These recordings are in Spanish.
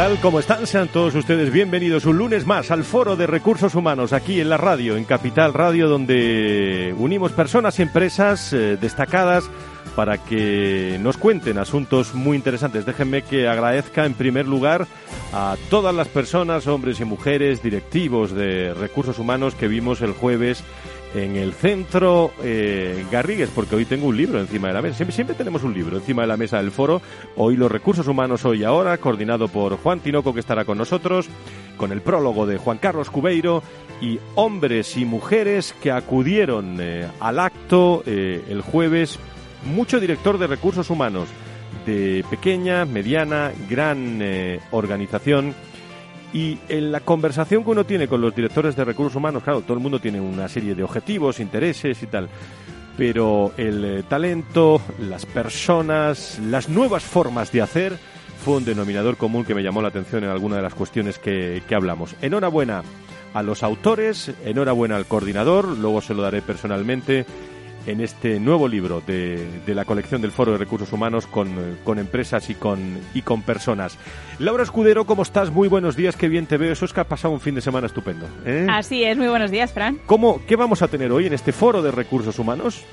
Tal? ¿Cómo están? Sean todos ustedes bienvenidos un lunes más al Foro de Recursos Humanos aquí en la radio, en Capital Radio, donde unimos personas y empresas eh, destacadas para que nos cuenten asuntos muy interesantes. Déjenme que agradezca en primer lugar a todas las personas, hombres y mujeres, directivos de recursos humanos que vimos el jueves en el centro eh, Garrigues, porque hoy tengo un libro encima de la mesa. Siempre, tenemos un libro encima de la mesa del foro. Hoy los recursos humanos, hoy ahora, coordinado por Juan Tinoco, que estará con nosotros, con el prólogo de Juan Carlos Cubeiro y hombres y mujeres que acudieron eh, al acto eh, el jueves. Mucho director de recursos humanos de pequeña, mediana, gran organización y en la conversación que uno tiene con los directores de recursos humanos, claro, todo el mundo tiene una serie de objetivos, intereses y tal, pero el eh, talento, las personas, las nuevas formas de hacer, fue un denominador común que me llamó la atención en alguna de las cuestiones que, que hablamos. Enhorabuena a los autores, enhorabuena al coordinador, luego se lo daré personalmente en este nuevo libro de, de, la colección del Foro de Recursos Humanos con, con, empresas y con, y con personas. Laura Escudero, ¿cómo estás? Muy buenos días, qué bien te veo. Eso es que ha pasado un fin de semana estupendo. ¿eh? Así es, muy buenos días, Fran. ¿Cómo, ¿Qué vamos a tener hoy en este Foro de Recursos Humanos?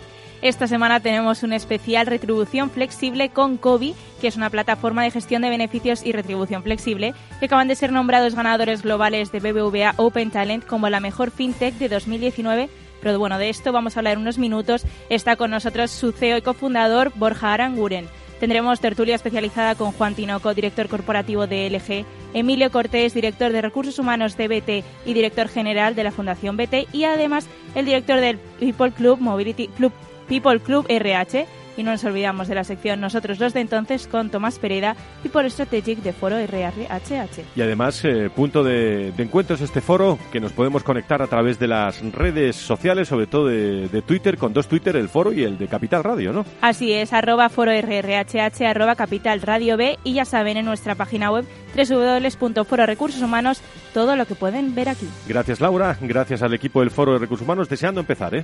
Esta semana tenemos un especial retribución flexible con COBI, que es una plataforma de gestión de beneficios y retribución flexible, que acaban de ser nombrados ganadores globales de BBVA Open Talent como la mejor fintech de 2019 pero bueno, de esto vamos a hablar unos minutos. Está con nosotros su CEO y cofundador, Borja Aranguren. Tendremos tertulia especializada con Juan Tinoco, director corporativo de LG, Emilio Cortés, director de Recursos Humanos de BT y director general de la Fundación BT, y además el director del People Club Mobility Club People Club RH y no nos olvidamos de la sección Nosotros los de entonces con Tomás Pereda y por Strategic de Foro RRHH. Y además, eh, punto de, de, encuentro es este foro que nos podemos conectar a través de las redes sociales, sobre todo de, de, Twitter, con dos Twitter, el foro y el de Capital Radio, ¿no? Así es, arroba foro RRHH, arroba Capital Radio B y ya saben en nuestra página web www.fororecursoshumanos todo lo que pueden ver aquí. Gracias Laura, gracias al equipo del Foro de Recursos Humanos, deseando empezar, ¿eh?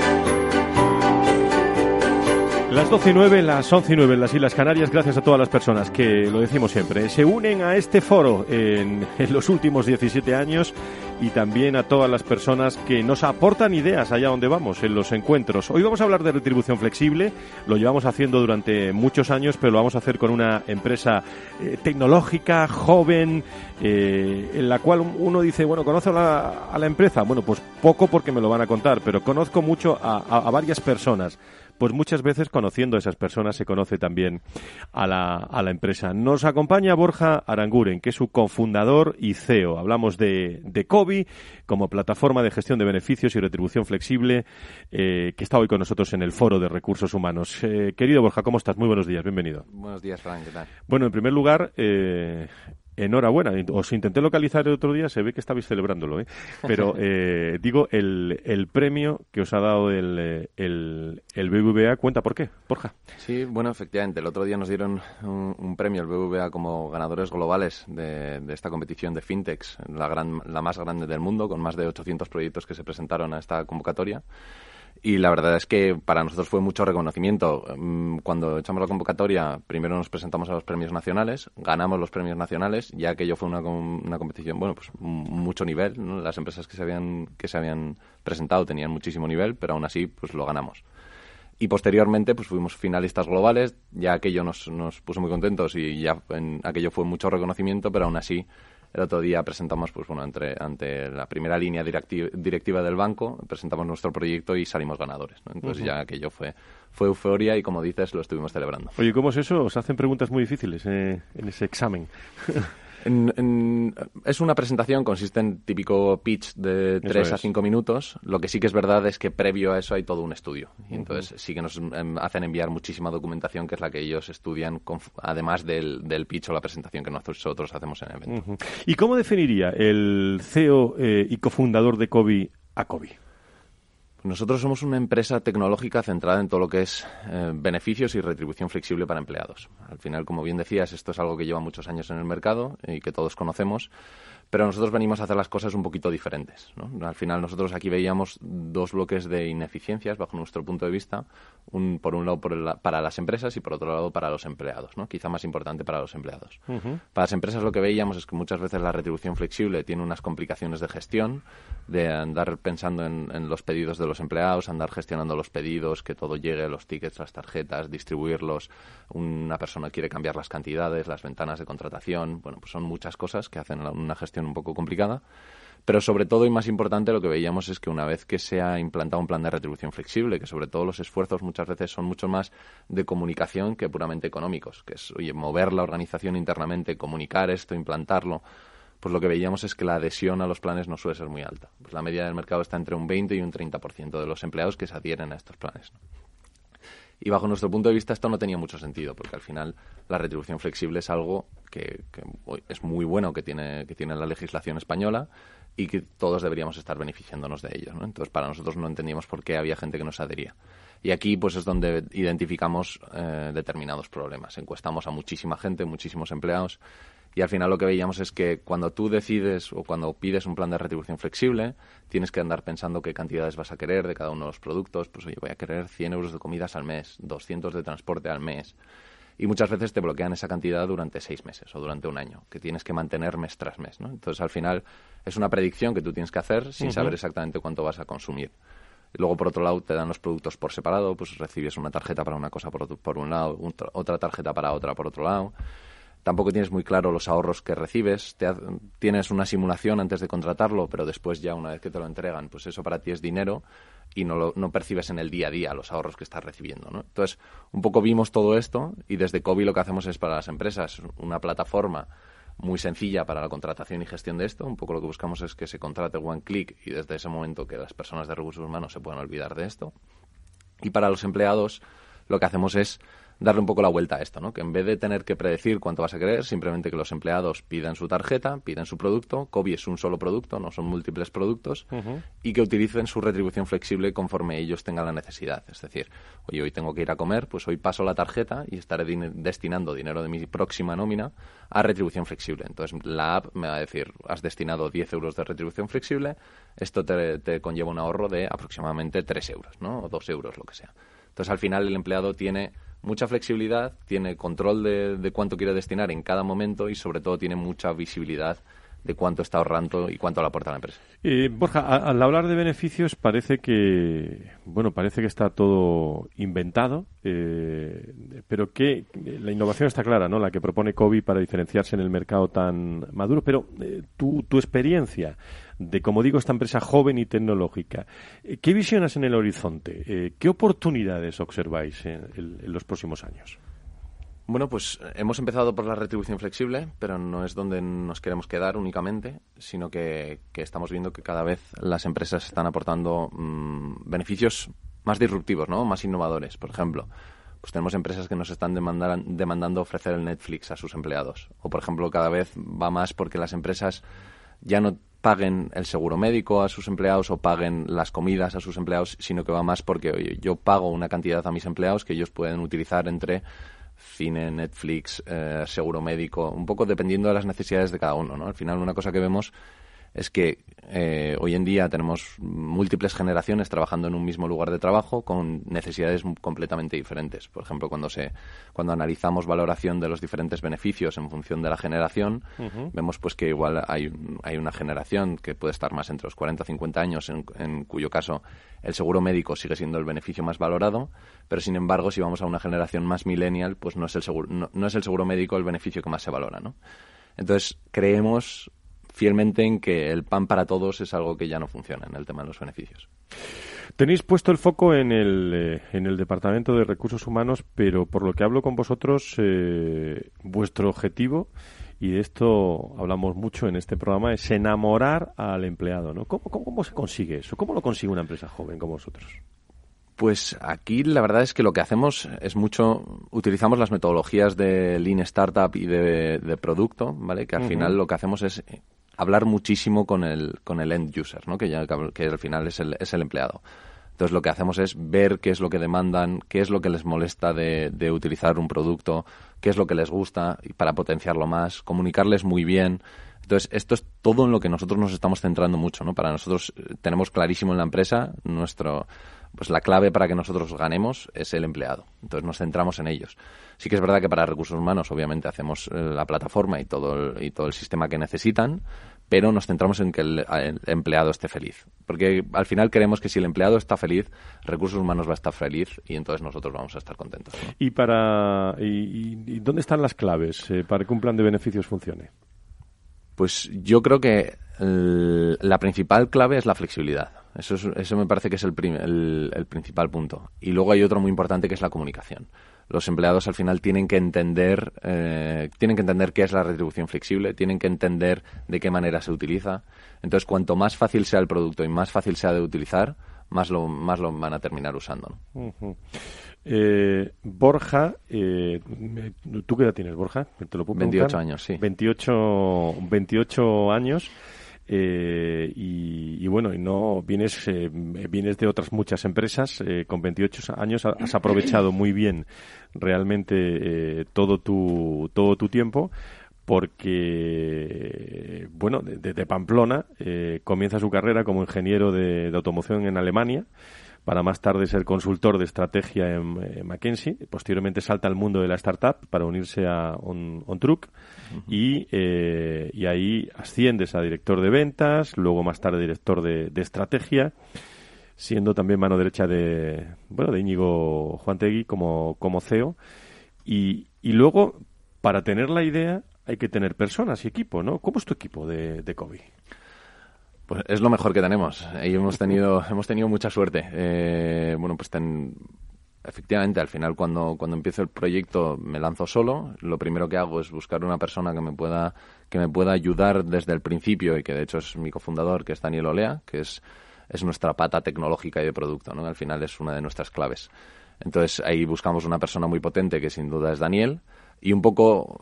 Las 12 y 9, las 11 y 9 en las Islas Canarias, gracias a todas las personas que, lo decimos siempre, se unen a este foro en, los últimos 17 años y también a todas las personas que nos aportan ideas allá donde vamos, en los encuentros. Hoy vamos a hablar de retribución flexible, lo llevamos haciendo durante muchos años, pero lo vamos a hacer con una empresa eh, tecnológica, joven, eh, en la cual uno dice, bueno, ¿conozco a la, a la, empresa? Bueno, pues poco porque me lo van a contar, pero conozco mucho a varias personas pues muchas veces conociendo a esas personas se conoce también a la, a la empresa. Nos acompaña Borja Aranguren, que es su cofundador y CEO. Hablamos de, de COBI como plataforma de gestión de beneficios y retribución flexible, eh, que está hoy con nosotros en el Foro de Recursos Humanos. Eh, querido Borja, ¿cómo estás? Muy buenos días, bienvenido. Buenos días, Frank, ¿qué tal? Bueno, en primer lugar, eh, Enhorabuena. Os intenté localizar el otro día, se ve que estabais celebrándolo, ¿eh? Pero eh, digo, el, el, premio que os ha dado el, el, el, BBVA, cuenta por qué, Borja. Sí, bueno, efectivamente. El otro día nos dieron un, un premio, el BBVA, como ganadores globales de, de, esta competición de fintechs, la, gran, la más grande del mundo, con más de 800 proyectos que se presentaron a esta convocatoria. Y la verdad es que para nosotros fue mucho reconocimiento. Mm, cuando echamos la convocatoria, primero nos presentamos a los premios nacionales, ganamos los premios nacionales, ya que ello fue una, una competición, bueno, pues mucho nivel. ¿no? Las empresas que se habían que se habían presentado tenían muchísimo nivel, pero aún así, pues lo ganamos. Y posteriormente, pues fuimos finalistas globales, ya aquello nos, nos puso muy contentos y ya en, aquello fue mucho reconocimiento, pero aún así el otro día presentamos, pues bueno, entre, ante la primera línea directiva, directiva del banco, presentamos nuestro proyecto y salimos ganadores. ¿no? Entonces uh -huh. ya aquello fue, fue euforia y, como dices, lo estuvimos celebrando. Oye, ¿cómo es eso? ¿Os hacen preguntas muy difíciles eh, en ese examen? En, en, es una presentación, consiste en típico pitch de 3 es. a 5 minutos. Lo que sí que es verdad es que previo a eso hay todo un estudio. Y entonces uh -huh. sí que nos em, hacen enviar muchísima documentación, que es la que ellos estudian, con, además del, del, pitch o la presentación que nosotros hacemos en el evento. Uh -huh. ¿Y cómo definiría el CEO eh, y cofundador de COBI a COBI? Nosotros somos una empresa tecnológica centrada en todo lo que es eh, beneficios y retribución flexible para empleados. Al final, como bien decías, esto es algo que lleva muchos años en el mercado y que todos conocemos, pero nosotros venimos a hacer las cosas un poquito diferentes. ¿no? Al final, nosotros aquí veíamos dos bloques de ineficiencias, bajo nuestro punto de vista, un, por un lado por para las empresas y por otro lado para los empleados, ¿no? quizá más importante para los empleados. Uh -huh. Para las empresas lo que veíamos es que muchas veces la retribución flexible tiene unas complicaciones de gestión, de andar pensando en, en los pedidos de los empleados, andar gestionando los pedidos, que todo llegue, los tickets, las tarjetas, distribuirlos, una persona quiere cambiar las cantidades, las ventanas de contratación, bueno, pues son muchas cosas que hacen una gestión un poco complicada. Pero sobre todo y más importante lo que veíamos es que una vez que se ha implantado un plan de retribución flexible, que sobre todo los esfuerzos muchas veces son mucho más de comunicación que puramente económicos, que es oye, mover la organización internamente, comunicar esto, implantarlo, pues lo que veíamos es que la adhesión a los planes no suele ser muy alta. Pues la media del mercado está entre un 20 y un 30% de los empleados que se adhieren a estos planes. Y bajo nuestro punto de vista esto no tenía mucho sentido, porque al final la retribución flexible es algo que, que es muy bueno que tiene, que tiene la legislación española y que todos deberíamos estar beneficiándonos de ello. ¿no? Entonces, para nosotros no entendíamos por qué había gente que nos adhería. Y aquí pues es donde identificamos eh, determinados problemas. Encuestamos a muchísima gente, muchísimos empleados, y al final lo que veíamos es que cuando tú decides o cuando pides un plan de retribución flexible, tienes que andar pensando qué cantidades vas a querer de cada uno de los productos. Pues oye, voy a querer 100 euros de comidas al mes, 200 de transporte al mes. Y muchas veces te bloquean esa cantidad durante seis meses o durante un año, que tienes que mantener mes tras mes. ¿no? Entonces, al final, es una predicción que tú tienes que hacer sin uh -huh. saber exactamente cuánto vas a consumir. Luego, por otro lado, te dan los productos por separado, pues recibes una tarjeta para una cosa por, por un lado, otra tarjeta para otra por otro lado tampoco tienes muy claro los ahorros que recibes, te, tienes una simulación antes de contratarlo, pero después ya una vez que te lo entregan, pues eso para ti es dinero y no, lo, no percibes en el día a día los ahorros que estás recibiendo. ¿no? Entonces, un poco vimos todo esto y desde COVID lo que hacemos es para las empresas una plataforma muy sencilla para la contratación y gestión de esto. Un poco lo que buscamos es que se contrate one click y desde ese momento que las personas de recursos humanos se puedan olvidar de esto. Y para los empleados lo que hacemos es darle un poco la vuelta a esto, ¿no? Que en vez de tener que predecir cuánto vas a querer, simplemente que los empleados pidan su tarjeta, pidan su producto, Kobe es un solo producto, no son múltiples productos, uh -huh. y que utilicen su retribución flexible conforme ellos tengan la necesidad. Es decir, oye, hoy tengo que ir a comer, pues hoy paso la tarjeta y estaré din destinando dinero de mi próxima nómina a retribución flexible. Entonces la app me va a decir, has destinado 10 euros de retribución flexible, esto te, te conlleva un ahorro de aproximadamente 3 euros, ¿no? O 2 euros, lo que sea. Entonces, al final, el empleado tiene mucha flexibilidad, tiene control de, de cuánto quiere destinar en cada momento y, sobre todo, tiene mucha visibilidad de cuánto está ahorrando y cuánto le aporta la empresa. Eh, Borja, al hablar de beneficios parece que bueno parece que está todo inventado, eh, pero que la innovación está clara, ¿no? La que propone COVID para diferenciarse en el mercado tan maduro. Pero eh, tu, tu experiencia de, como digo, esta empresa joven y tecnológica, ¿qué visionas en el horizonte? ¿Qué oportunidades observáis en los próximos años? Bueno, pues hemos empezado por la retribución flexible, pero no es donde nos queremos quedar únicamente, sino que, estamos viendo que cada vez las empresas están aportando mm, beneficios más disruptivos, ¿no? Más innovadores. Por ejemplo, pues tenemos empresas que nos están demandando ofrecer el Netflix a sus empleados. O, por ejemplo, cada vez va más porque las empresas ya no paguen el seguro médico a sus empleados o paguen las comidas a sus empleados, sino que va más porque yo pago una cantidad a mis empleados que ellos pueden utilizar entre cine, Netflix, eh, seguro médico, un poco dependiendo de las necesidades de cada uno. ¿no? Al final, una cosa que vemos es que eh, hoy en día tenemos múltiples generaciones trabajando en un mismo lugar de trabajo con necesidades completamente diferentes. Por ejemplo, cuando se cuando analizamos valoración de los diferentes beneficios en función de la generación, vemos pues que igual hay, hay una generación que puede estar más entre los 40 y 50 años, en, en, cuyo caso el seguro médico sigue siendo el beneficio más valorado, pero sin embargo, si vamos a una generación más millennial, pues no es el seguro, no, no es el seguro médico el beneficio que más se valora, ¿no? Entonces, creemos fielmente en que el pan para todos es algo que ya no funciona en el tema de los beneficios. Tenéis puesto el foco en el, eh, en el Departamento de Recursos Humanos, pero por lo que hablo con vosotros, eh, vuestro objetivo, y de esto hablamos mucho en este programa, es enamorar al empleado. ¿no? ¿Cómo, cómo se consigue eso? ¿Cómo lo consigue una empresa joven como vosotros? Pues aquí la verdad es que lo que hacemos es mucho, utilizamos las metodologías de Lean Startup y de, producto, ¿vale? Que al final lo que hacemos es hablar muchísimo con el, con el end user, ¿no? que, ya, que al final es el, es el empleado. Entonces lo que hacemos es ver qué es lo que demandan, qué es lo que les molesta de, de utilizar un producto, qué es lo que les gusta para potenciarlo más, comunicarles muy bien. Entonces, esto es todo en lo que nosotros nos estamos centrando mucho, ¿no? Para nosotros eh, tenemos clarísimo en la empresa nuestro pues la clave para que nosotros ganemos es el empleado. Entonces nos centramos en ellos. Sí que es verdad que para recursos humanos obviamente hacemos eh, la plataforma y todo el, y todo el sistema que necesitan, pero nos centramos en que el, empleado esté feliz. Porque al final queremos que si el empleado está feliz, recursos humanos va a estar feliz y entonces nosotros vamos a estar contentos. ¿Y, para, y, dónde están las claves eh, para que un plan de beneficios funcione? Pues yo creo que la principal clave es la flexibilidad. Eso, eso me parece que es el, el, principal punto. Y luego hay otro muy importante que es la comunicación. Los empleados al final tienen que entender, eh, tienen que entender qué es la retribución flexible, tienen que entender de qué manera se utiliza. Entonces, cuanto más fácil sea el producto y más fácil sea de utilizar, más lo, más lo van a terminar usando. Eh, Borja, eh, ¿tú qué edad tienes, Borja? ¿Te lo 28 años, sí. 28, 28 años. Eh, y, bueno, y no vienes, eh, vienes de otras muchas empresas. Eh, con 28 años has aprovechado muy bien realmente todo tu todo tu tiempo porque bueno desde Pamplona comienza su carrera como ingeniero de automoción en Alemania para más tarde ser consultor de estrategia en, McKinsey. Posteriormente salta al mundo de la startup para unirse a On, y, eh, y ahí asciendes a director de ventas, luego más tarde director de, estrategia, siendo también mano derecha de, bueno, de Íñigo Juantegui como, como CEO. Y, y luego, para tener la idea, hay que tener personas y equipo, ¿no? ¿Cómo es tu equipo de, de COVID? Pues es lo mejor que tenemos. Y hemos tenido, hemos tenido mucha suerte. Eh, bueno, pues efectivamente, al final cuando, cuando empiezo el proyecto me lanzo solo. Lo primero que hago es buscar una persona que me pueda, que me pueda ayudar desde el principio y que de hecho es mi cofundador, que es Daniel Olea, que es, es nuestra pata tecnológica y de producto, ¿no? Al final es una de nuestras claves. Entonces ahí buscamos una persona muy potente que sin duda es Daniel y un poco,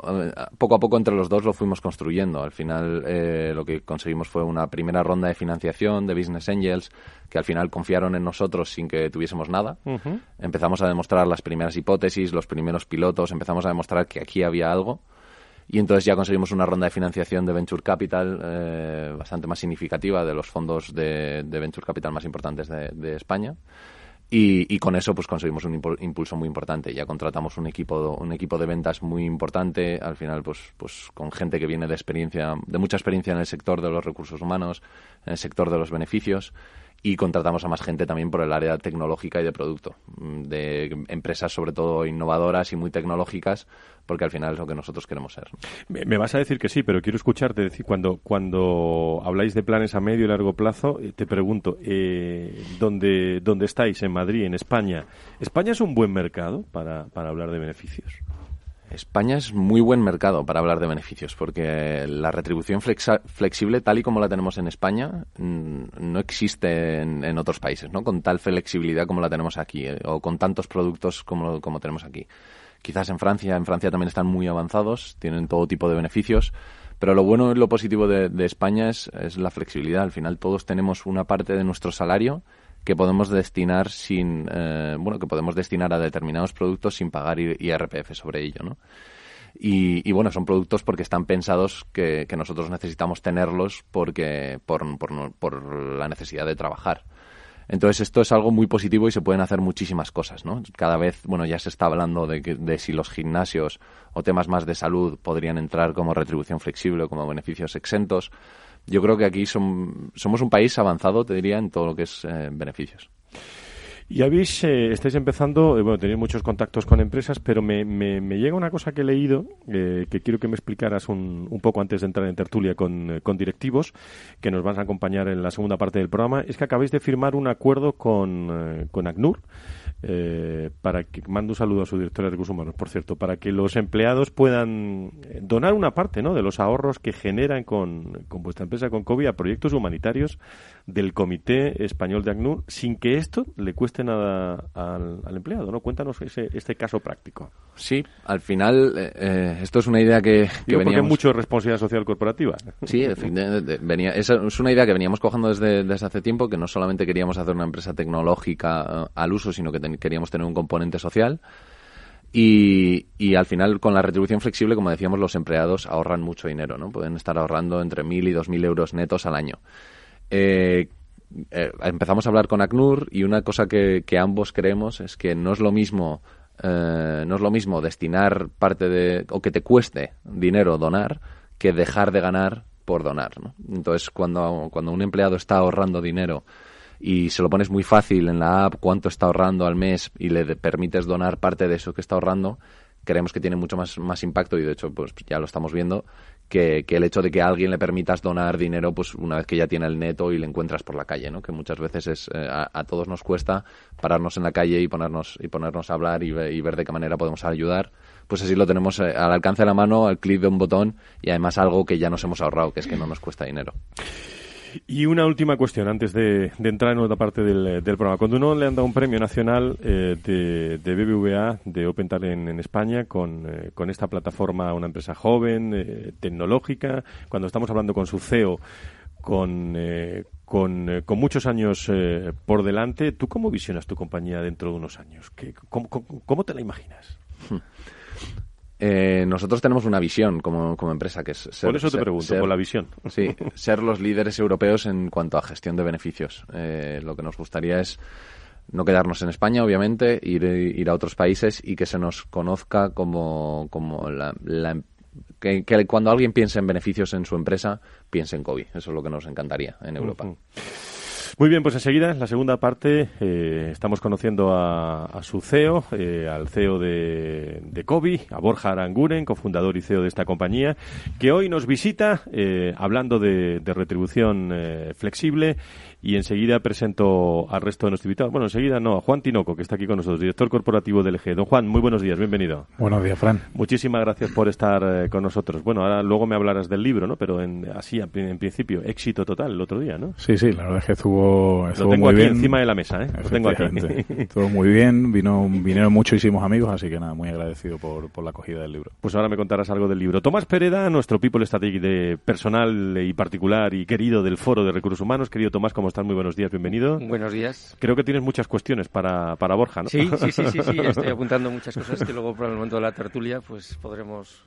poco a poco entre los dos lo fuimos construyendo. Al final eh, lo que conseguimos fue una primera ronda de financiación de Business Angels que al final confiaron en nosotros sin que tuviésemos nada. Empezamos a demostrar las primeras hipótesis, los primeros pilotos, empezamos a demostrar que aquí había algo. Y entonces ya conseguimos una ronda de financiación de Venture Capital eh, bastante más significativa de los fondos de, Venture Capital más importantes de, de España Y, con eso pues conseguimos un impulso muy importante. Ya contratamos un equipo, un equipo de ventas muy importante, al final pues, pues con gente que viene de experiencia, de mucha experiencia en el sector de los recursos humanos, en el sector de los beneficios. Y contratamos a más gente también por el área tecnológica y de producto, mm, de empresas sobre todo innovadoras y muy tecnológicas, porque al final es lo que nosotros queremos ser. Me, vas a decir que sí, pero quiero escucharte decir cuando cuando habláis de planes a medio y largo plazo, eh, te pregunto, eh, ¿dónde, ¿dónde estáis? ¿En Madrid, en España? ¿España es un buen mercado para, para hablar de beneficios? España es muy buen mercado para hablar de beneficios, porque la retribución flexible, tal y como la tenemos en España, mm, no existe en, otros países, ¿no? Con tal flexibilidad como la tenemos aquí, eh, o con tantos productos como, como tenemos aquí. Quizás en Francia, en Francia también están muy avanzados, tienen todo tipo de beneficios, pero lo bueno y lo positivo de, España es, la flexibilidad. Al final todos tenemos una parte de nuestro salario que podemos destinar sin eh, bueno que podemos destinar a determinados productos sin pagar IRPF sobre ello no y, bueno son productos porque están pensados que, nosotros necesitamos tenerlos porque por, por, por, la necesidad de trabajar entonces esto es algo muy positivo y se pueden hacer muchísimas cosas no cada vez bueno ya se está hablando de, de si los gimnasios o temas más de salud podrían entrar como retribución flexible o como beneficios exentos yo creo que aquí somos un país avanzado, te diría, en todo lo que es eh, beneficios. Y habéis, eh, estáis empezando, eh, bueno, tenéis muchos contactos con empresas, pero me, me, llega una cosa que he leído, que quiero que me explicaras un, un, poco antes de entrar en tertulia con, con, directivos, que nos van a acompañar en la segunda parte del programa, es que acabáis de firmar un acuerdo con, con ACNUR, eh, para que mando un saludo a su director de recursos humanos, por cierto, para que los empleados puedan eh, donar una parte ¿no? de los ahorros que generan con, con vuestra empresa, con COVID, a proyectos humanitarios del Comité Español de ACNUR, sin que esto le cueste nada al, empleado. ¿no? Cuéntanos ese, este caso práctico. Sí, al final eh, esto es una idea que, que veníamos... mucho responsabilidad social corporativa. Sí, venía, es, es una idea que veníamos cojando desde, desde hace tiempo, que no solamente queríamos hacer una empresa tecnológica al uso, sino que queríamos tener un componente social. Y, y, al final, con la retribución flexible, como decíamos, los empleados ahorran mucho dinero, ¿no? Pueden estar ahorrando entre 1.000 y 2.000 euros netos al año. Eh, eh, empezamos a hablar con ACNUR y una cosa que, ambos creemos es que no es lo mismo eh, no es lo mismo destinar parte de o que te cueste dinero donar que dejar de ganar por donar. Entonces, cuando, cuando un empleado está ahorrando dinero y se lo pones muy fácil en la app cuánto está ahorrando al mes y le permites donar parte de eso que está ahorrando, creemos que tiene mucho más, más impacto y de hecho pues ya lo estamos viendo que, el hecho de que a alguien le permitas donar dinero pues una vez que ya tiene el neto y le encuentras por la calle, ¿no? que muchas veces es eh, a, todos nos cuesta pararnos en la calle y ponernos, y ponernos a hablar y, ver de qué manera podemos ayudar pues así lo tenemos eh, al alcance de la mano, al clic de un botón y además algo que ya nos hemos ahorrado, que es que no nos cuesta dinero. Y una última cuestión antes de, entrar en otra parte del, programa. Cuando uno le han dado un premio nacional eh, de, BBVA, de Open Talent en España, con, eh, con esta plataforma, una empresa joven, eh, tecnológica, cuando estamos hablando con su CEO, con, con, con, muchos años por delante, ¿tú cómo visionas tu compañía dentro de unos años? ¿Qué, cómo, cómo, te la imaginas? Hmm. Eh, nosotros tenemos una visión como, como empresa que es ser, Por eso te pregunto, por la visión. Sí, ser los líderes europeos en cuanto a gestión de beneficios. Eh, lo que nos gustaría es no quedarnos en España, obviamente, ir, ir a otros países y que se nos conozca como, como la, que, cuando alguien piense en beneficios en su empresa, piense en COVID. Eso es lo que nos encantaría en Europa. Muy bien, pues enseguida, en la segunda parte, eh, estamos conociendo a, su CEO, eh, al CEO de, de COBI, a Borja Aranguren, cofundador y CEO de esta compañía, que hoy nos visita eh, hablando de, de retribución flexible y enseguida presento al resto de nuestros invitados. Bueno, enseguida no, a Juan Tinoco, que está aquí con nosotros, director corporativo del LG. Don Juan, muy buenos días, bienvenido. Buenos días, Fran. Muchísimas gracias por estar eh, con nosotros. Bueno, ahora luego me hablarás del libro, ¿no? Pero en, así, en, principio, éxito total el otro día, ¿no? Sí, sí, la verdad es que estuvo, estuvo Lo tengo aquí encima de la mesa, ¿eh? Lo tengo aquí. estuvo muy bien, vino, vinieron muchísimos amigos, así que nada, muy agradecido por, por la acogida del libro. Pues ahora me contarás algo del libro. Tomás Pereda, nuestro People Strategy de personal y particular y querido del Foro de Recursos Humanos. Querido Tomás, ¿cómo estás? Muy buenos días, bienvenido. Buenos días. Creo que tienes muchas cuestiones para, para Borja, ¿no? Sí, sí, sí, sí, sí, estoy apuntando muchas cosas que luego por el momento de la tertulia pues podremos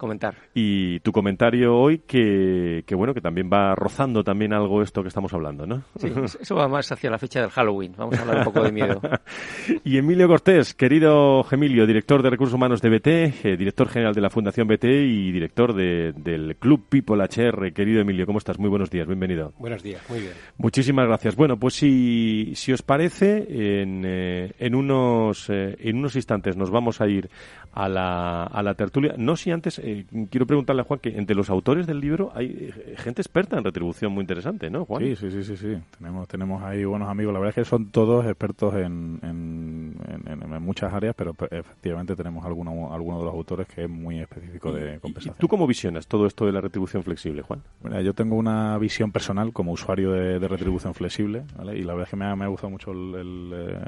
comentar. Y tu comentario hoy que, que, bueno, que también va rozando también algo esto que estamos hablando, ¿no? Sí, eso va más hacia la fecha del Halloween. Vamos a hablar un poco de miedo. y Emilio Cortés, querido Gemilio, director de Recursos Humanos de BT, eh, director general de la Fundación BT y director de, del Club People HR. Querido Emilio, ¿cómo estás? Muy buenos días, bienvenido. Buenos días, muy bien. Muchísimas gracias. Bueno, pues si, si os parece, en, eh, en, unos, eh, en unos instantes nos vamos a ir a la, a la tertulia. No si antes, eh, quiero preguntarle a Juan que entre los autores del libro hay eh, gente experta en retribución muy interesante, ¿no, Juan? Sí, sí, sí, sí. sí. Tenemos, tenemos ahí buenos amigos. La verdad es que son todos expertos en, en, en, muchas áreas, pero efectivamente tenemos alguno, alguno de los autores que es muy específico de compensación. ¿Y tú cómo visionas todo esto de la retribución flexible, Juan? Bueno, yo tengo una visión personal como usuario de, de retribución flexible, ¿vale? Y la verdad es que me ha, me ha gustado mucho el, el eh,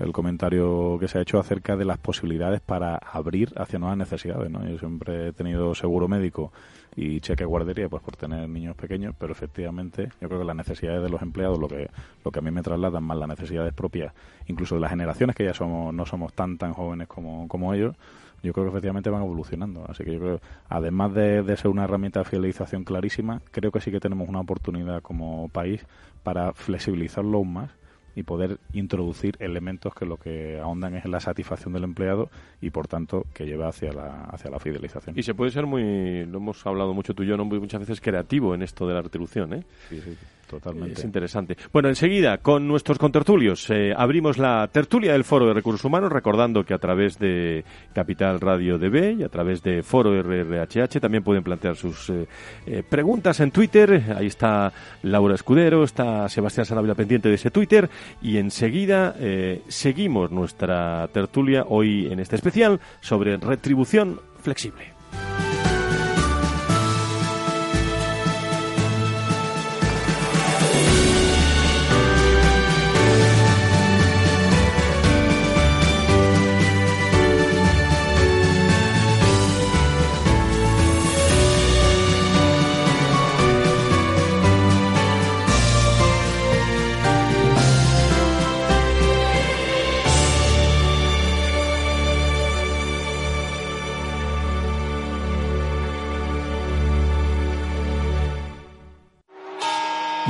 el comentario que se ha hecho acerca de las posibilidades para abrir hacia nuevas necesidades. ¿no? Yo siempre he tenido seguro médico y cheque guardería pues por tener niños pequeños, pero efectivamente yo creo que las necesidades de los empleados, lo que, lo que a mí me trasladan más las necesidades propias, incluso de las generaciones que ya somos, no somos tan tan jóvenes como, como ellos, yo creo que efectivamente van evolucionando. Así que yo creo, además de, de, ser una herramienta de fidelización clarísima, creo que sí que tenemos una oportunidad como país para flexibilizarlo aún más y poder introducir elementos que lo que ahondan es en la satisfacción del empleado y por tanto que lleva hacia la, hacia la fidelización. Y se puede ser muy, lo hemos hablado mucho tú y yo, ¿no? muchas veces creativo en esto de la retribución, ¿eh? Sí, sí. Totalmente. Es interesante. Bueno, enseguida, con nuestros contertulios, eh, abrimos la tertulia del Foro de Recursos Humanos, recordando que a través de Capital Radio DB y a través de Foro RRHH también pueden plantear sus eh, eh, preguntas en Twitter. Ahí está Laura Escudero, está Sebastián Sanabria pendiente de ese Twitter. Y enseguida eh, seguimos nuestra tertulia hoy en este especial sobre retribución flexible.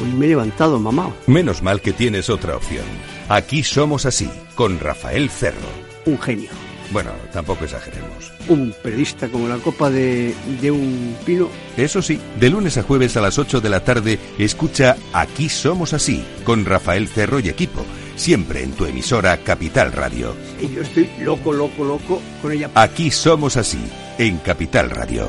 Hoy me he levantado, mamá. Menos mal que tienes otra opción. Aquí somos así, con Rafael Cerro. Un genio. Bueno, tampoco exageremos. Un periodista como la copa de, de un pino. Eso sí, de lunes a jueves a las 8 de la tarde, escucha Aquí somos así, con Rafael Cerro y equipo. Siempre en tu emisora Capital Radio. Y yo estoy loco, loco, loco con ella. Aquí somos así, en Capital Radio.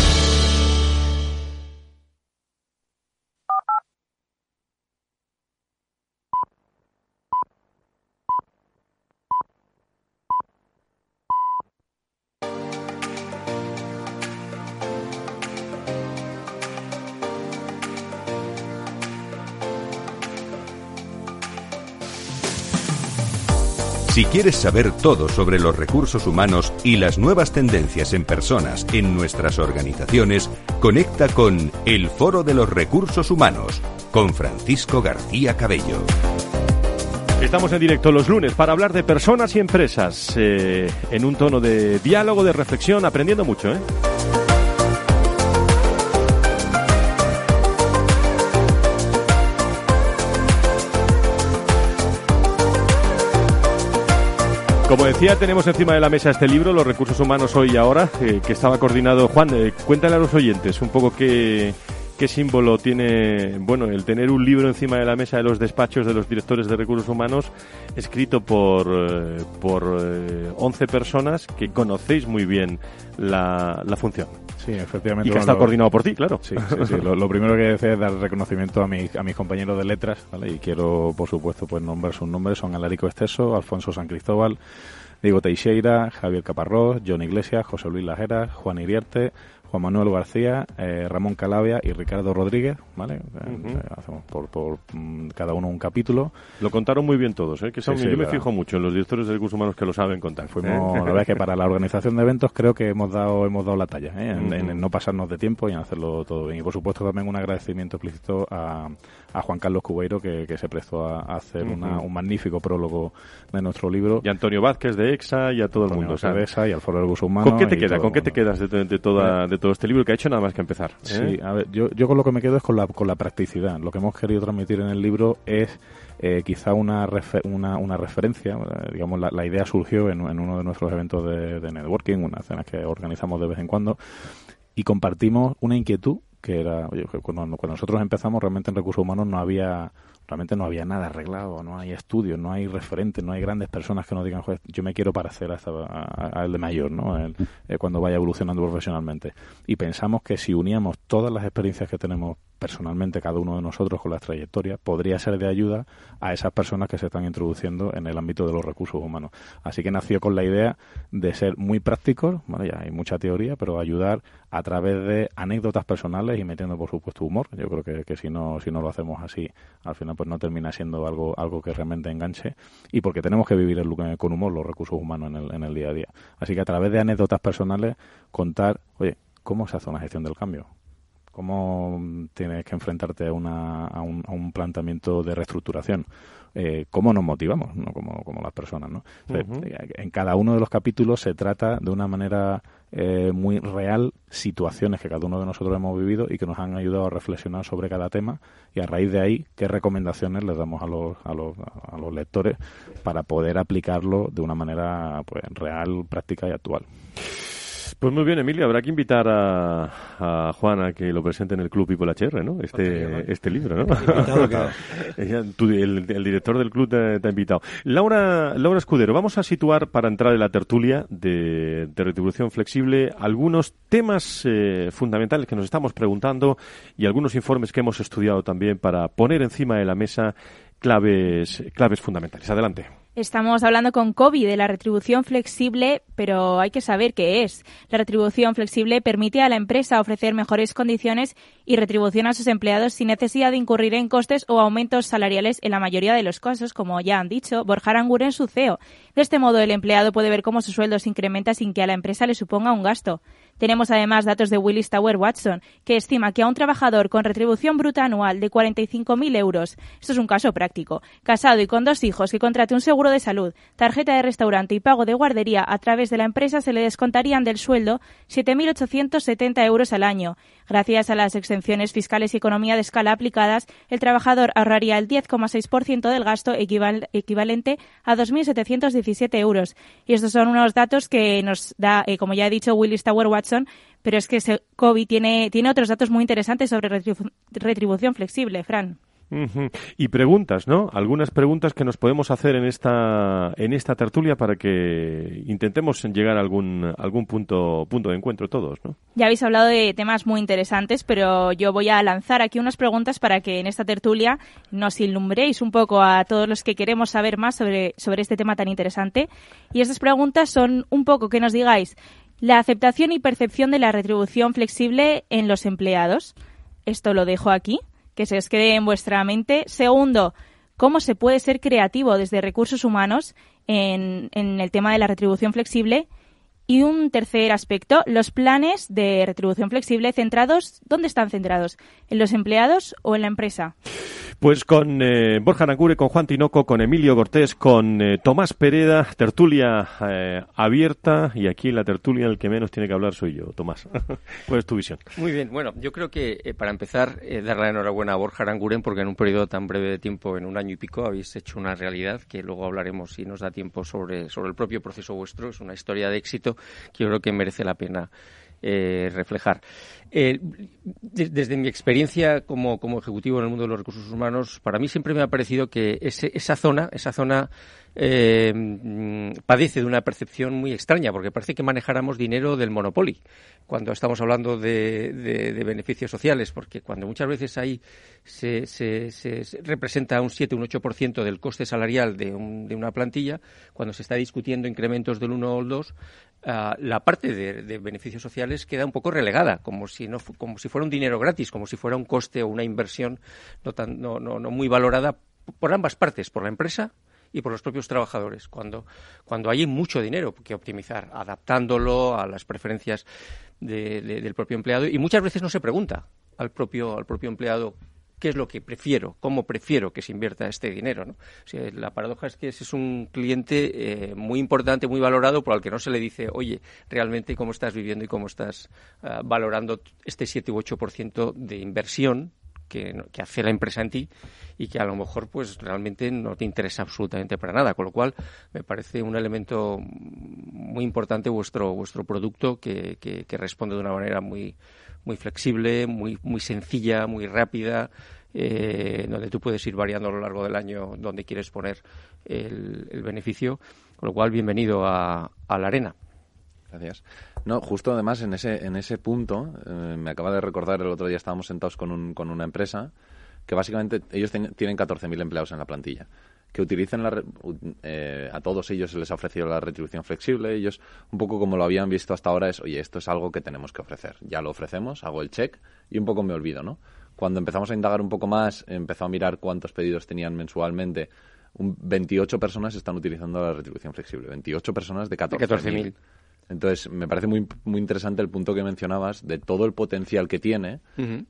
Si quieres saber todo sobre los recursos humanos y las nuevas tendencias en personas en nuestras organizaciones, conecta con El Foro de los Recursos Humanos con Francisco García Cabello. Estamos en directo los lunes para hablar de personas y empresas eh, en un tono de diálogo, de reflexión, aprendiendo mucho. ¿eh? Como decía, tenemos encima de la mesa este libro, Los recursos humanos hoy y ahora, eh, que estaba coordinado. Juan, eh, cuéntale a los oyentes un poco qué, símbolo tiene, bueno, el tener un libro encima de la mesa de los despachos de los directores de recursos humanos, escrito por, eh, por 11 personas que conocéis muy bien la función. Sí, efectivamente. Y que está coordinado por ti, claro. Sí, sí, sí. Lo, lo, primero que decir es dar reconocimiento a, mi, a mis compañeros de letras, ¿vale? Y quiero, por supuesto, pues nombrar sus nombres. Son Alarico Esteso, Alfonso San Cristóbal, Diego Teixeira, Javier Caparrós, John Iglesias, José Luis Lajera, Juan Iriarte, Juan Manuel García, eh, Ramón Calavia y Ricardo Rodríguez, ¿vale? Eh, hacemos por, por mm, cada uno un capítulo. Lo contaron muy bien todos, ¿eh? Que son, sí, sí, yo me fijo mucho en los directores de recursos humanos que lo saben contar. Fuimos, la verdad es que para la organización de eventos creo que hemos dado hemos dado la talla, ¿eh? en, en, en, no pasarnos de tiempo y en hacerlo todo bien. Y por supuesto también un agradecimiento explícito a, a Juan Carlos Cubeiro que, que se prestó a, a hacer una, un magnífico prólogo de nuestro libro. Y Antonio Vázquez de EXA y a todo Antonio el mundo. EXA y al Foro de Recursos Humanos. ¿Con qué te queda? ¿Con qué te quedas de, de, de toda, de todo este libro que ha hecho nada más que empezar? Sí, a ver, yo, yo con lo que me quedo es con la, con la practicidad. Lo que hemos querido transmitir en el libro es eh, quizá una, refer una, una, referencia, eh, digamos, la, la, idea surgió en, en, uno de nuestros eventos de, de networking, unas cenas que organizamos de vez en cuando, y compartimos una inquietud que era, oye, cuando, cuando nosotros empezamos realmente en recursos humanos no había realmente no había nada arreglado, no hay estudios, no hay referentes, no hay grandes personas que nos digan, yo me quiero parecer a, a el de mayor, ¿no? El, eh, cuando vaya evolucionando profesionalmente. Y pensamos que si uníamos todas las experiencias que tenemos personalmente cada uno de nosotros con las trayectorias, podría ser de ayuda a esas personas que se están introduciendo en el ámbito de los recursos humanos. Así que nació con la idea de ser muy prácticos, ya hay mucha teoría, pero ayudar a través de anécdotas personales y metiendo, por supuesto, humor. Yo creo que, que si no si no lo hacemos así, al final pues no termina siendo algo algo que realmente enganche y porque tenemos que vivir el, con humor los recursos humanos en el, en el día a día. Así que a través de anécdotas personales contar, oye, ¿cómo se hace una gestión del cambio? Cómo tienes que enfrentarte a, una, a, un, a un planteamiento de reestructuración. Eh, cómo nos motivamos, ¿no? como, como las personas. ¿no? Uh -huh. En cada uno de los capítulos se trata de una manera eh, muy real situaciones que cada uno de nosotros hemos vivido y que nos han ayudado a reflexionar sobre cada tema y a raíz de ahí qué recomendaciones les damos a los, a los, a los lectores para poder aplicarlo de una manera pues, real, práctica y actual. Pues muy bien, Emilio, habrá que invitar a, a Juan a que lo presente en el Club People HR, ¿no? Este, este libro, ¿no? el, el, director del club te, te, ha invitado. Laura, Laura Escudero, vamos a situar para entrar en la tertulia de, de retribución flexible algunos temas eh, fundamentales que nos estamos preguntando y algunos informes que hemos estudiado también para poner encima de la mesa claves, claves fundamentales. Adelante. Estamos hablando con Kobe de la retribución flexible, pero hay que saber qué es. La retribución flexible permite a la empresa ofrecer mejores condiciones y retribución a sus empleados sin necesidad de incurrir en costes o aumentos salariales en la mayoría de los casos, como ya han dicho Borja Aranguren, su CEO. De este modo, el empleado puede ver cómo su sueldo se incrementa sin que a la empresa le suponga un gasto. Tenemos además datos de Willis Tower Watson, que estima que a un trabajador con retribución bruta anual de 45.000 euros, esto es un caso práctico, casado y con dos hijos que contrate un seguro de salud, tarjeta de restaurante y pago de guardería a través de la empresa se le descontarían del sueldo 7.870 euros al año. Gracias a las exenciones fiscales y economía de escala aplicadas, el trabajador ahorraría el 10,6% del gasto equivalente a 2.717 euros. Y estos son unos datos que nos da, eh, como ya he dicho, Willis Tower Watson, pero es que COVID tiene, tiene otros datos muy interesantes sobre retribución flexible, Fran. Y preguntas, ¿no? Algunas preguntas que nos podemos hacer en esta en esta tertulia para que intentemos llegar a algún algún punto punto de encuentro todos, ¿no? Ya habéis hablado de temas muy interesantes, pero yo voy a lanzar aquí unas preguntas para que en esta tertulia nos ilumbréis un poco a todos los que queremos saber más sobre sobre este tema tan interesante. Y estas preguntas son un poco que nos digáis la aceptación y percepción de la retribución flexible en los empleados. Esto lo dejo aquí que se os quede en vuestra mente. Segundo, cómo se puede ser creativo desde recursos humanos en, en el tema de la retribución flexible. Y un tercer aspecto, los planes de retribución flexible centrados, ¿dónde están centrados? ¿En los empleados o en la empresa? Pues con eh, Borja Nacure, con Juan Tinoco, con Emilio Cortés, con eh, Tomás Pereda, tertulia eh, abierta y aquí en la tertulia el que menos tiene que hablar soy yo, Tomás. ¿Cuál es tu visión? Muy bien, bueno, yo creo que para empezar, darle la enhorabuena a Borja Aranguren porque en un periodo tan breve de tiempo, en un año y pico, habéis hecho una realidad que luego hablaremos si nos da tiempo sobre, sobre el propio proceso vuestro. Es una historia de éxito que yo creo que merece la pena reflejar. Eh, desde mi experiencia como, ejecutivo en el mundo de los recursos humanos, para mí siempre me ha parecido que esa zona, esa zona eh, padece de una percepción muy extraña, porque parece que manejáramos dinero del monopolio cuando estamos hablando de, beneficios sociales, porque cuando muchas veces ahí se, representa un 7, un 8% del coste salarial de, una plantilla, cuando se está discutiendo incrementos del 1 o el 2, ah, la parte de, beneficios sociales queda un poco relegada, como si no, como si fuera un dinero gratis, como si fuera un coste o una inversión no, tan, no, no, no muy valorada por ambas partes, por la empresa y por los propios trabajadores, cuando, cuando hay mucho dinero que optimizar, adaptándolo a las preferencias del propio empleado. Y muchas veces no se pregunta al propio, al propio empleado qué es lo que prefiero, cómo prefiero que se invierta este dinero. la paradoja es que ese es un cliente eh, muy importante, muy valorado, por al que no se le dice, oye, realmente cómo estás viviendo y cómo estás ah, valorando este 7 u 8% de inversión que, que, hace la empresa en ti y que a lo mejor pues realmente no te interesa absolutamente para nada. Con lo cual me parece un elemento muy importante vuestro, vuestro producto que, que responde de una manera muy muy flexible, muy, muy sencilla, muy rápida, eh, donde tú puedes ir variando a lo largo del año donde quieres poner el, beneficio. Con lo cual, bienvenido a, la arena. Gracias. No, justo además en ese, en ese punto, eh, me acaba de recordar el otro día estábamos sentados con, un, con una empresa que básicamente ellos tienen 14.000 empleados en la plantilla que utilicen la, eh, a todos ellos se les ha ofrecido la retribución flexible. Ellos, un poco como lo habían visto hasta ahora, es, oye, esto es algo que tenemos que ofrecer. Ya lo ofrecemos, hago el check y un poco me olvido, ¿no? Cuando empezamos a indagar un poco más, empezó a mirar cuántos pedidos tenían mensualmente. Un 28 personas están utilizando la retribución flexible. 28 personas de 14.000. Entonces, me parece muy, muy interesante el punto que mencionabas de todo el potencial que tiene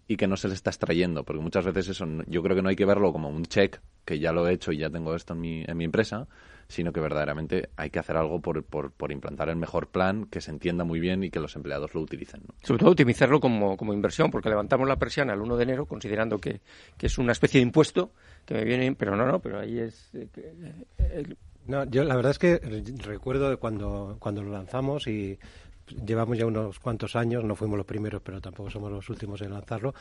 y que no se le está extrayendo, porque muchas veces eso, yo creo que no hay que verlo como un check, que ya lo he hecho y ya tengo esto en mi, en mi empresa, sino que verdaderamente hay que hacer algo por, por, por, implantar el mejor plan, que se entienda muy bien y que los empleados lo utilicen. Sobre todo optimizarlo como, como, inversión, porque levantamos la persiana el 1 de enero considerando que, que, es una especie de impuesto que me viene, pero no, no, pero ahí es... Eh, eh, no, yo la verdad es que recuerdo cuando, cuando lo lanzamos y llevamos ya unos cuantos años, no fuimos los primeros, pero tampoco somos los últimos en lanzarlo.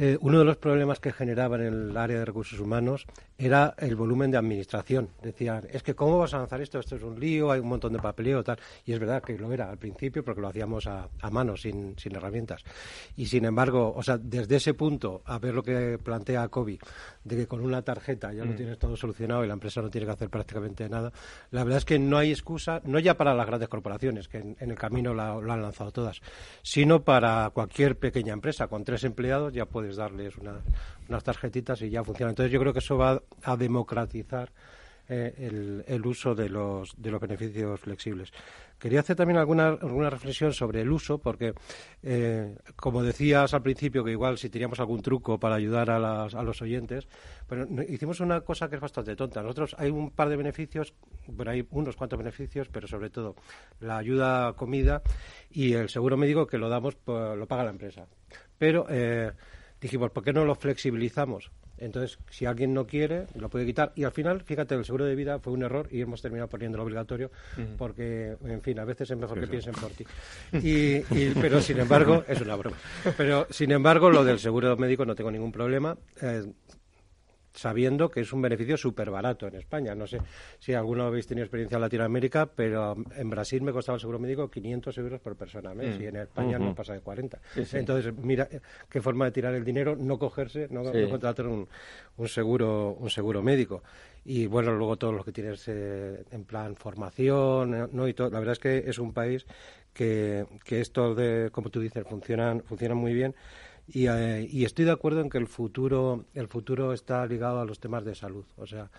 Eh, uno de los problemas que generaba en el área de recursos humanos era el volumen de administración. Decían, es que ¿cómo vas a lanzar esto? Esto es un lío, hay un montón de papeleo, tal. Y es verdad que lo era al principio porque lo hacíamos a, mano, sin, herramientas. Y sin embargo, o sea, desde ese punto a ver lo que plantea COVID, de que con una tarjeta ya lo mm. tienes todo solucionado y la empresa no tiene que hacer prácticamente nada, la verdad es que no hay excusa, no ya para las grandes corporaciones, que en, el camino lo han lanzado todas, sino para cualquier pequeña empresa. Con tres empleados ya darles unas tarjetitas y ya funciona. Entonces yo creo que eso va a democratizar eh, el, uso de los, de los beneficios flexibles. Quería hacer también alguna, alguna reflexión sobre el uso, porque, eh, como decías al principio, que igual si teníamos algún truco para ayudar a, las, a los oyentes, pero hicimos una cosa que es bastante tonta. Nosotros hay un par de beneficios, bueno, hay unos cuantos beneficios, pero sobre todo la ayuda a comida y el seguro médico que lo damos, pues, lo paga la empresa. Pero eh, dijimos, ¿por qué no lo flexibilizamos? Entonces, si alguien no quiere, lo puede quitar. Y al final, fíjate, el seguro de vida fue un error y hemos terminado poniéndolo obligatorio porque, en fin, a veces es mejor que piensen por ti. Y, pero, sin embargo, es una broma. Pero, sin embargo, lo del seguro médico no tengo ningún problema. Eh, sabiendo que es un beneficio súper barato en España. No sé si alguno habéis tenido experiencia en Latinoamérica, pero en Brasil me costaba el seguro médico 500 euros por persona mes mm. y en España no pasa de 40. Entonces, mira qué forma de tirar el dinero, no cogerse, no, contratar un, seguro, un seguro médico. Y bueno, luego todo lo que tienes eh, en plan formación, ¿no? Y todo. La verdad es que es un país que, que esto de, como tú dices, funcionan, funcionan muy bien. Eh, y, estoy de acuerdo en que el futuro, el futuro está ligado a los temas de salud. O sea,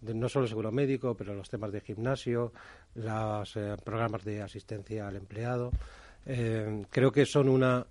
no solo seguro médico, pero los temas de gimnasio, los eh, programas de asistencia al empleado. Eh, creo que son un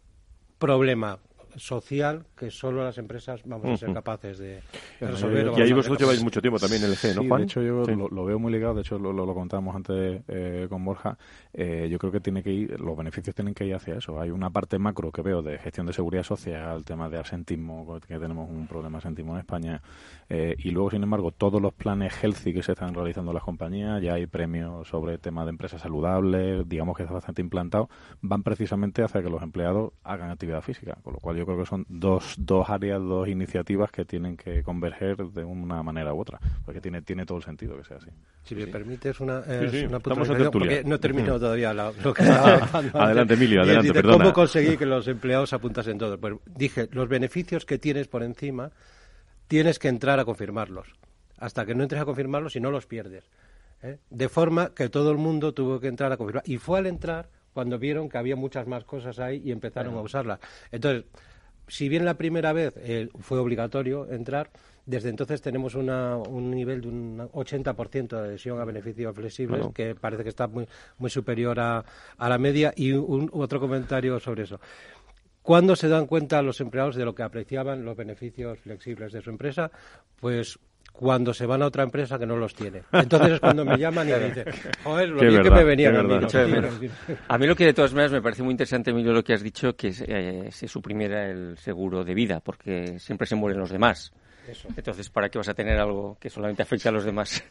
problema social que solo las empresas vamos a ser capaces de, resolver. Y ahí vosotros lleváis mucho tiempo también en el G, ¿no, Juan? de hecho yo lo, veo muy ligado, de hecho lo, lo, contábamos antes eh, con Borja, eh, yo creo que tiene que ir, los beneficios tienen que ir hacia eso. Hay una parte macro que veo de gestión de seguridad social, tema de asentismo, que tenemos un problema de asentismo en España, eh, y luego, sin embargo, todos los planes healthy que se están realizando las compañías, ya hay premios sobre tema de empresas saludables, digamos que está bastante implantado, van precisamente hacia que los empleados hagan actividad física, con lo cual yo creo que son dos, dos áreas, dos iniciativas que tienen que converger de una manera u otra, porque tiene, tiene todo el sentido que sea así. Si me permites una, eh, una porque no he terminado todavía lo que estaba Adelante, Emilio, adelante, de, ¿Cómo conseguí que los empleados apuntasen todo? Pues dije, los beneficios que tienes por encima, tienes que entrar a confirmarlos. Hasta que no entres a confirmarlos, si no los pierdes. ¿eh? De forma que todo el mundo tuvo que entrar a confirmar. Y fue al entrar cuando vieron que había muchas más cosas ahí y empezaron a usarlas. Entonces, si bien la primera vez eh, fue obligatorio entrar, desde entonces tenemos un nivel de un 80% de adhesión a beneficios flexibles, que parece que está muy, muy superior a, a la media. Y un, otro comentario sobre eso. ¿Cuándo se dan cuenta los empleados de lo que apreciaban los beneficios flexibles de su empresa? Pues cuando se van a otra empresa que no los tiene. Entonces es cuando me llaman y me dicen, joder, lo bien que me venían a mí. A mí lo que de todas maneras me parece muy interesante, Emilio, lo que has dicho, que eh, se suprimiera el seguro de vida, porque siempre se mueren los demás. Entonces, ¿para qué vas a tener algo que solamente afecta a los demás?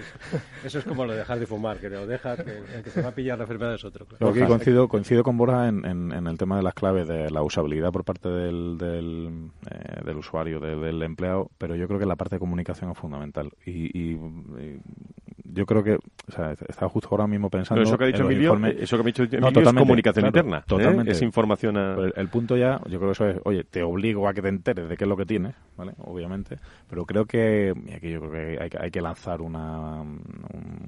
Eso es como lo de dejar de fumar, que lo deja, que el que se va a pillar la enfermedad es otro. coincido, coincido con Borja en, en, el tema de las claves de la usabilidad por parte del, del, eh, usuario, del empleado, pero yo creo que la parte de comunicación es fundamental. y yo creo que, o sea, estaba justo ahora mismo pensando. eso que ha dicho Emilio, eso que ha dicho Emilio es comunicación interna. ¿eh? Totalmente. Es información. A... El, punto ya, yo creo que eso es, oye, te obligo a que te enteres de qué es lo que tienes, ¿vale? Obviamente. Pero creo que, y aquí yo creo que hay, hay que lanzar una,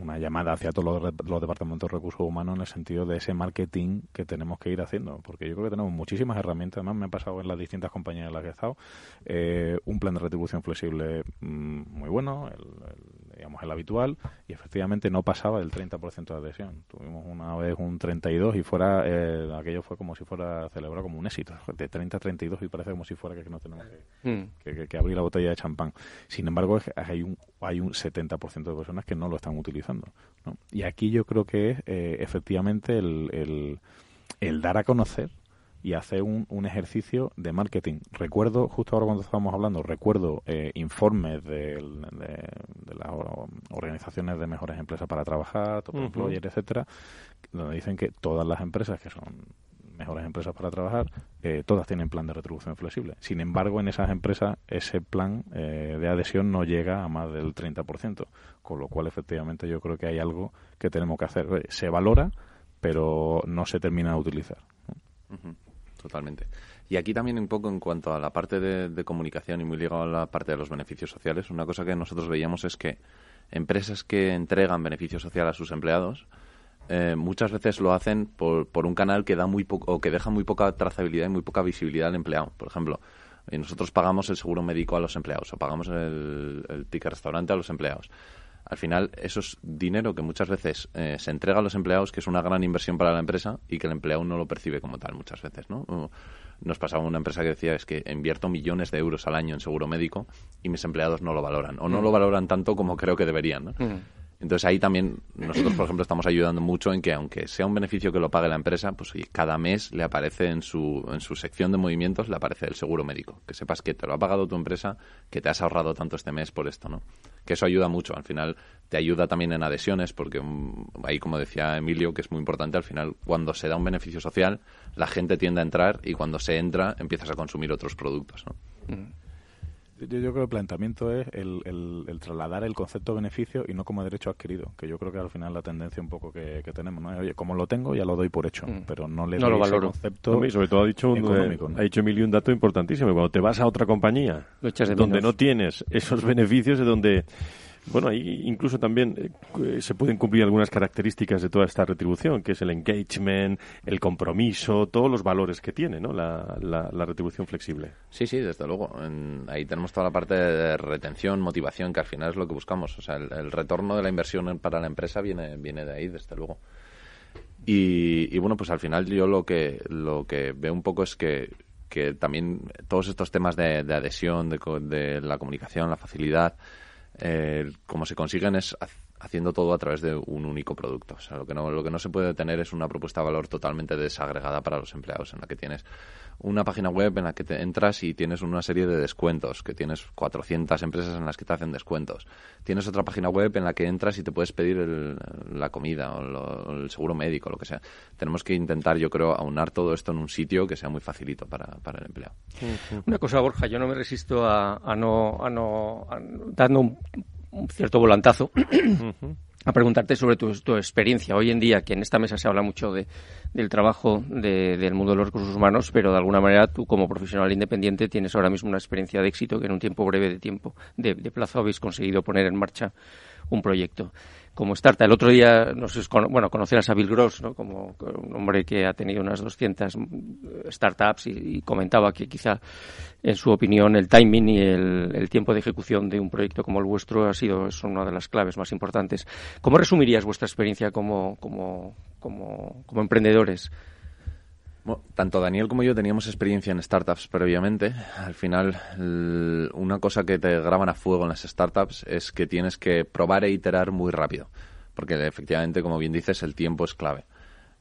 una llamada hacia todos los, los, departamentos de recursos humanos en el sentido de ese marketing que tenemos que ir haciendo. Porque yo creo que tenemos muchísimas herramientas. Además, me ha pasado en las distintas compañías en las que he estado. Eh, un plan de retribución flexible mm, muy bueno, el, digamos, el habitual, y efectivamente no pasaba del 30% de adhesión. Tuvimos una vez un 32 y fuera, eh, aquello fue como si fuera celebrado como un éxito. De 30 a 32 y parece como si fuera que no tenemos mm. que, abrir la botella de champán. Sin embargo, hay un, hay un 70% de personas que no lo están utilizando. Y aquí yo creo que es eh, efectivamente el, el, el dar a conocer y hacer un, un, ejercicio de marketing. Recuerdo, justo ahora cuando estábamos hablando, recuerdo eh, informes de, de, las organizaciones de mejores empresas para trabajar, Top Employer, etcétera, donde dicen que todas las empresas que son mejores empresas para trabajar, eh, todas tienen plan de retribución flexible. Sin embargo, en esas empresas ese plan eh, de adhesión no llega a más del 30%, con lo cual efectivamente yo creo que hay algo que tenemos que hacer. Se valora, pero no se termina de utilizar totalmente. Y aquí también un poco en cuanto a la parte de, comunicación y muy ligado a la parte de los beneficios sociales, una cosa que nosotros veíamos es que empresas que entregan beneficios sociales a sus empleados eh, muchas veces lo hacen por, por un canal que da muy o que deja muy poca trazabilidad y muy poca visibilidad al empleado. Por ejemplo, eh, nosotros pagamos el seguro médico a los empleados o pagamos el ticket restaurante a los empleados al final eso es dinero que muchas veces eh, se entrega a los empleados, que es una gran inversión para la empresa y que el empleado no lo percibe como tal muchas veces, ¿no? Nos pasaba una empresa que decía es que invierto millones de euros al año en seguro médico y mis empleados no lo valoran o no mm. lo valoran tanto como creo que deberían, ¿no? Mm. Entonces ahí también nosotros, por ejemplo, estamos ayudando mucho en que aunque sea un beneficio que lo pague la empresa, pues cada mes le aparece en su, en su sección de movimientos, le aparece el seguro médico. Que sepas que te lo ha pagado tu empresa, que te has ahorrado tanto este mes por esto, ¿no? Que eso ayuda mucho. Al final te ayuda también en adhesiones, porque mm, ahí, como decía Emilio, que es muy importante, al final cuando se da un beneficio social, la gente tiende a entrar y cuando se entra empiezas a consumir otros productos, ¿no? Mm. Yo, creo que el planteamiento es el, el, trasladar el concepto de beneficio y no como derecho adquirido, que yo creo que al final la tendencia un poco que, tenemos, ¿no? Oye, como lo tengo ya lo doy por hecho, mm. pero no le doy ese concepto sobre todo ha dicho, económico, ha dicho Emilio un dato importantísimo, cuando te vas a otra compañía donde no tienes esos beneficios, de donde bueno, ahí incluso también eh, se pueden cumplir algunas características de toda esta retribución, que es el engagement, el compromiso, todos los valores que tiene ¿no? la, la, retribución flexible. Sí, sí, desde luego. ahí tenemos toda la parte de retención, motivación, que al final es lo que buscamos. O sea, el, retorno de la inversión para la empresa viene, viene de ahí, desde luego. Y, bueno, pues al final yo lo que, lo que veo un poco es que que también todos estos temas de, de adhesión, de, de, la comunicación, la facilidad, eh, como se consiguen es haciendo todo a través de un único producto. O sea, lo que no, lo que no se puede tener es una propuesta de valor totalmente desagregada para los empleados, en la que tienes una página web en la que te entras y tienes una serie de descuentos, que tienes 400 empresas en las que te hacen descuentos. Tienes otra página web en la que entras y te puedes pedir la comida o, el seguro médico, lo que sea. Tenemos que intentar, yo creo, aunar todo esto en un sitio que sea muy facilito para, el empleado. Una cosa, Borja, yo no me resisto a, no, a no dando un, cierto volantazo a preguntarte sobre tu, experiencia. Hoy en día, que en esta mesa se habla mucho de, del trabajo del mundo de los recursos humanos, pero de alguna manera tú como profesional independiente tienes ahora mismo una experiencia de éxito que en un tiempo breve de tiempo, de plazo, habéis conseguido poner en marcha un proyecto como startup. El otro día, no sé, bueno, conocerás a Bill Gross, ¿no? como un hombre que ha tenido unas 200 startups y, comentaba que quizá, en su opinión, el timing y el, tiempo de ejecución de un proyecto como el vuestro ha sido son una de las claves más importantes. ¿Cómo resumirías vuestra experiencia como, como, como, como emprendedores? Tanto Daniel como yo teníamos experiencia en startups previamente. Al final, una cosa que te graban a fuego en las startups es que tienes que probar e iterar muy rápido. Porque efectivamente, como bien dices, el tiempo es clave.